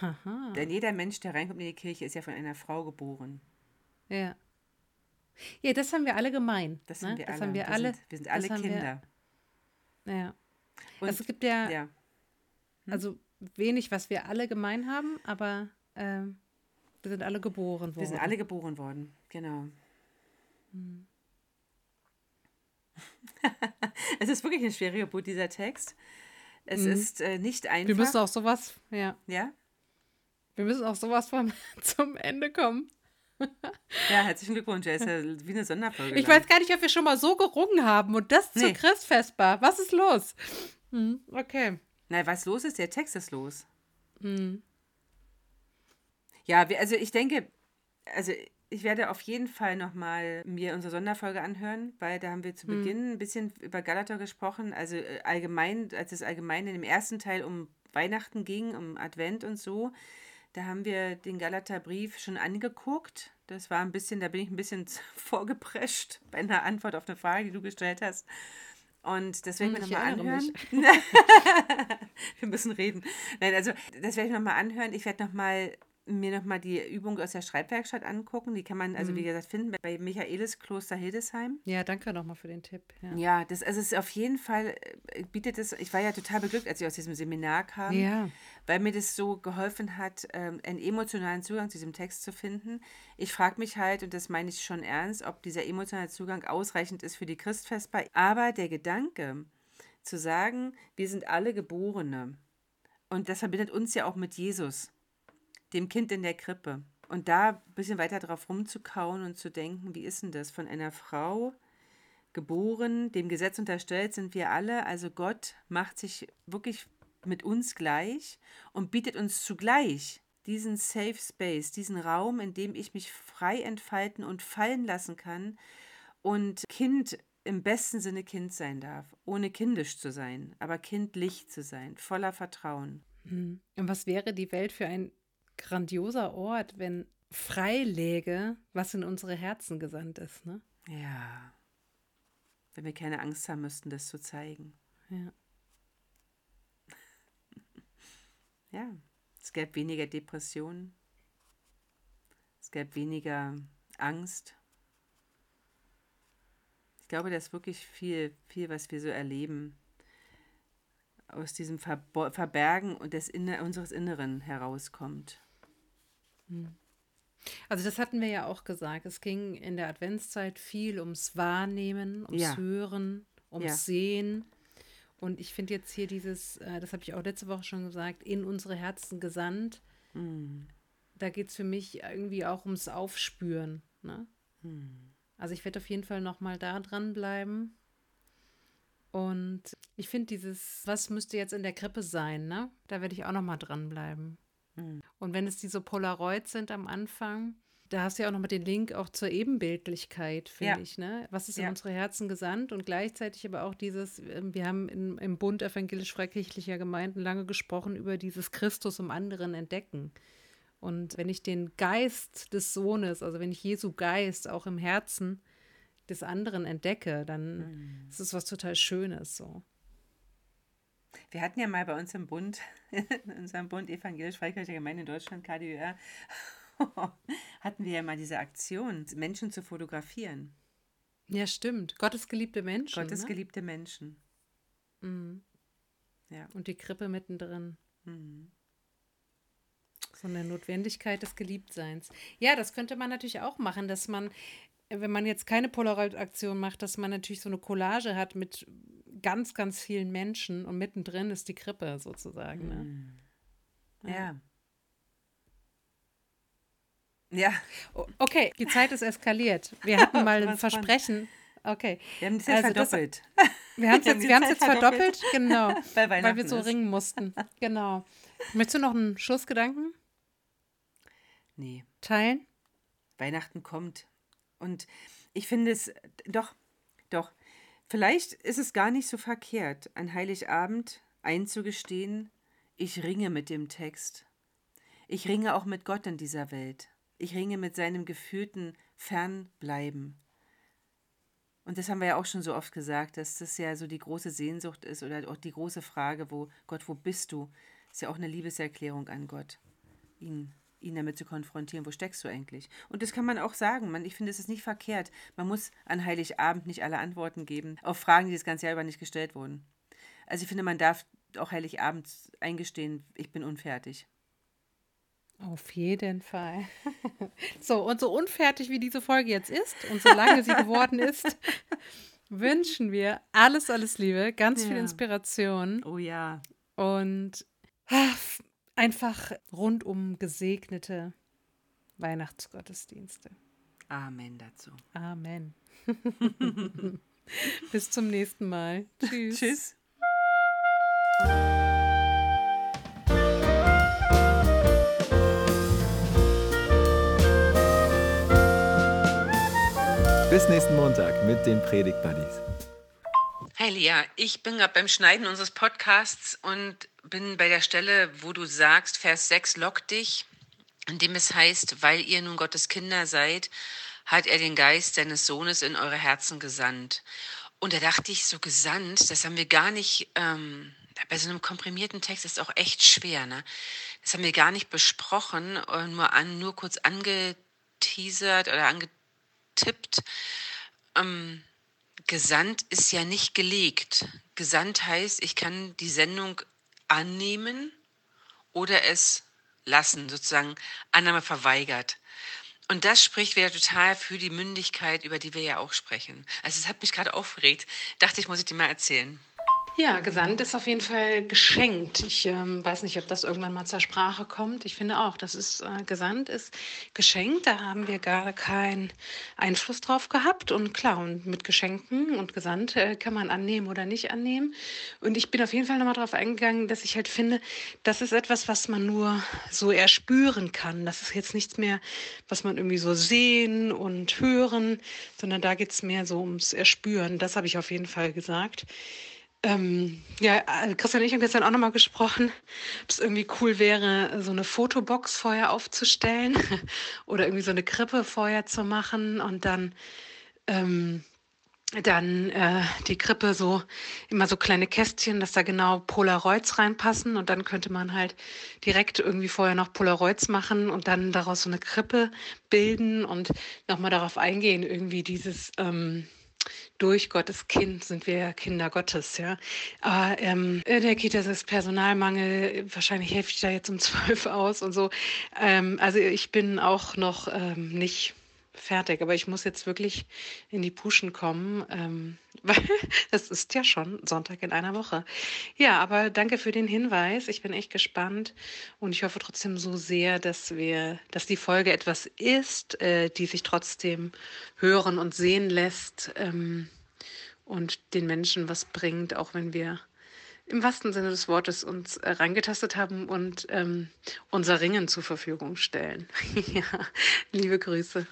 Aha. Denn jeder Mensch, der reinkommt in die Kirche, ist ja von einer Frau geboren. Ja. Ja, das haben wir alle gemein. Das ne? haben wir das alle. Haben wir, wir, alle sind, wir sind alle Kinder. Wir, ja. Und also es gibt ja, ja. Hm? also wenig, was wir alle gemein haben, aber äh, wir sind alle geboren worden. Wir sind alle geboren worden, genau. Hm. es ist wirklich ein schwieriger Boot, dieser Text. Es mhm. ist äh, nicht einfach. Wir müssen auch sowas, ja. Ja? Wir müssen auch sowas von zum Ende kommen. ja, herzlichen Glückwunsch. Er ist ja wie eine Sonderfolge. Ich lang. weiß gar nicht, ob wir schon mal so gerungen haben und das nee. zur Christfestbar. Was ist los? Hm, okay. Na, was los ist? Der Text ist los. Hm. Ja, also ich denke, also ich werde auf jeden Fall nochmal mir unsere Sonderfolge anhören, weil da haben wir zu hm. Beginn ein bisschen über Galater gesprochen. Also äh, allgemein, als es allgemein in dem ersten Teil um Weihnachten ging, um Advent und so, da haben wir den Galaterbrief schon angeguckt. Das war ein bisschen, da bin ich ein bisschen vorgeprescht bei einer Antwort auf eine Frage, die du gestellt hast. Und das werde ich hm, mir nochmal anhören. wir müssen reden. Nein, also das werde ich nochmal anhören. Ich werde nochmal mir nochmal die Übung aus der Schreibwerkstatt angucken. Die kann man, also wie mhm. gesagt, finden bei Michaelis Kloster Hildesheim. Ja, danke nochmal für den Tipp. Ja, ja das also es ist auf jeden Fall, äh, bietet es, ich war ja total beglückt, als ich aus diesem Seminar kam, ja. weil mir das so geholfen hat, ähm, einen emotionalen Zugang zu diesem Text zu finden. Ich frage mich halt, und das meine ich schon ernst, ob dieser emotionale Zugang ausreichend ist für die Christfestbar. Aber der Gedanke, zu sagen, wir sind alle Geborene. Und das verbindet uns ja auch mit Jesus dem Kind in der Krippe. Und da ein bisschen weiter drauf rumzukauen und zu denken, wie ist denn das? Von einer Frau geboren, dem Gesetz unterstellt sind wir alle. Also Gott macht sich wirklich mit uns gleich und bietet uns zugleich diesen Safe Space, diesen Raum, in dem ich mich frei entfalten und fallen lassen kann und Kind im besten Sinne Kind sein darf, ohne kindisch zu sein, aber kindlich zu sein, voller Vertrauen. Hm. Und was wäre die Welt für ein grandioser Ort, wenn frei läge, was in unsere Herzen gesandt ist, ne? Ja. Wenn wir keine Angst haben müssten, das zu zeigen. Ja. ja. Es gäbe weniger Depressionen. Es gäbe weniger Angst. Ich glaube, da ist wirklich viel, viel, was wir so erleben, aus diesem Verbergen und des Inner unseres Inneren herauskommt. Hm. Also das hatten wir ja auch gesagt. Es ging in der Adventszeit viel ums Wahrnehmen, ums ja. Hören, ums ja. Sehen. Und ich finde jetzt hier dieses, äh, das habe ich auch letzte Woche schon gesagt, in unsere Herzen gesandt. Mhm. Da geht es für mich irgendwie auch ums Aufspüren. Ne? Mhm. Also ich werde auf jeden Fall nochmal da dranbleiben. Und ich finde dieses, was müsste jetzt in der Krippe sein, ne? Da werde ich auch nochmal dranbleiben. Mhm. Und wenn es diese Polaroids sind am Anfang, da hast du ja auch nochmal den Link auch zur Ebenbildlichkeit, finde ja. ich. Ne? Was ist ja. in unsere Herzen gesandt und gleichzeitig aber auch dieses, ähm, wir haben in, im Bund evangelisch-freikirchlicher Gemeinden lange gesprochen über dieses Christus im anderen entdecken. Und wenn ich den Geist des Sohnes, also wenn ich Jesu Geist auch im Herzen des anderen entdecke, dann mhm. ist es was total Schönes so. Wir hatten ja mal bei uns im Bund, in unserem Bund Evangelisch-Freikirchliche Gemeinde in Deutschland, KDUR, hatten wir ja mal diese Aktion, Menschen zu fotografieren. Ja, stimmt. Gottes geliebte Menschen. Gottes ne? geliebte Menschen. Mhm. Ja. Und die Krippe mittendrin. Mhm. So eine Notwendigkeit des Geliebtseins. Ja, das könnte man natürlich auch machen, dass man, wenn man jetzt keine Polaroid-Aktion macht, dass man natürlich so eine Collage hat mit ganz, ganz vielen Menschen und mittendrin ist die Krippe sozusagen. Ne? Mm. Ja. Ja. Okay, die Zeit ist eskaliert. Wir hatten mal ein Versprechen. Okay. Wir haben es jetzt also verdoppelt. Das, wir haben es jetzt, wir haben jetzt verdoppelt, genau. weil wir so ist. ringen mussten. Genau. Möchtest du noch einen Schlussgedanken? Nee. Teilen? Weihnachten kommt. Und ich finde es, doch, doch, Vielleicht ist es gar nicht so verkehrt, an Heiligabend einzugestehen, ich ringe mit dem Text. Ich ringe auch mit Gott in dieser Welt. Ich ringe mit seinem gefühlten Fernbleiben. Und das haben wir ja auch schon so oft gesagt, dass das ja so die große Sehnsucht ist oder auch die große Frage, wo Gott, wo bist du? Ist ja auch eine Liebeserklärung an Gott, ihn ihn damit zu konfrontieren, wo steckst du eigentlich? Und das kann man auch sagen. Man, ich finde, es ist nicht verkehrt. Man muss an Heiligabend nicht alle Antworten geben auf Fragen, die das ganze Jahr über nicht gestellt wurden. Also ich finde, man darf auch Heiligabend eingestehen, ich bin unfertig. Auf jeden Fall. So, und so unfertig wie diese Folge jetzt ist und so lange sie geworden ist, wünschen wir alles, alles Liebe, ganz viel Ja. Inspiration Oh ja. und ach, einfach rundum gesegnete Weihnachtsgottesdienste. Amen dazu. Amen. Bis zum nächsten Mal. Tschüss. Tschüss. Bis nächsten Montag mit den Predigt Buddies. Hi Lia, ich bin gerade beim Schneiden unseres Podcasts und bin bei der Stelle, wo du sagst, Vers 6 lockt dich, in dem es heißt, weil ihr nun Gottes Kinder seid, hat er den Geist seines Sohnes in eure Herzen gesandt. Und da dachte ich, so gesandt, das haben wir gar nicht, ähm, bei so einem komprimierten Text ist auch echt schwer, ne? Das haben wir gar nicht besprochen, äh, nur, an, nur kurz angeteasert oder angetippt. Ähm, Gesandt ist ja nicht gelegt. Gesandt heißt, ich kann die Sendung annehmen oder es lassen, sozusagen Annahme verweigert. Und das spricht wieder total für die Mündigkeit, über die wir ja auch sprechen. Also es hat mich gerade aufgeregt. Dachte ich, muss ich dir mal erzählen. Ja, gesandt ist auf jeden Fall geschenkt. Ich ähm, weiß nicht, ob das irgendwann mal zur Sprache kommt. Ich finde auch, das ist äh, gesandt ist geschenkt. Da haben wir gar keinen Einfluss drauf gehabt. Und klar, und mit Geschenken und gesandt äh, kann man annehmen oder nicht annehmen. Und ich bin auf jeden Fall nochmal darauf eingegangen, dass ich halt finde, das ist etwas, was man nur so erspüren kann. Das ist jetzt nichts mehr, was man irgendwie so sehen und hören, sondern da geht es mehr so ums Erspüren. Das habe ich auf jeden Fall gesagt. Ähm, ja, äh, Christian und ich haben gestern auch nochmal gesprochen, ob es irgendwie cool wäre, so eine Fotobox vorher aufzustellen oder irgendwie so eine Krippe vorher zu machen und dann, ähm, dann äh, die Krippe so immer so kleine Kästchen, dass da genau Polaroids reinpassen und dann könnte man halt direkt irgendwie vorher noch Polaroids machen und dann daraus so eine Krippe bilden und nochmal darauf eingehen, irgendwie dieses ähm, durch Gottes Kind sind wir ja Kinder Gottes, ja. Aber ähm, in der Kita ist Personalmangel, wahrscheinlich helfe ich da jetzt um zwölf aus und so. Ähm, also ich bin auch noch ähm, nicht fertig, aber ich muss jetzt wirklich in die Puschen kommen, ähm, weil es ist ja schon Sonntag in einer Woche. Ja, aber danke für den Hinweis. Ich bin echt gespannt und ich hoffe trotzdem so sehr, dass wir, dass die Folge etwas ist, äh, die sich trotzdem hören und sehen lässt ähm, und den Menschen was bringt, auch wenn wir im wahrsten Sinne des Wortes uns äh, reingetastet haben und ähm, unser Ringen zur Verfügung stellen. ja, liebe Grüße.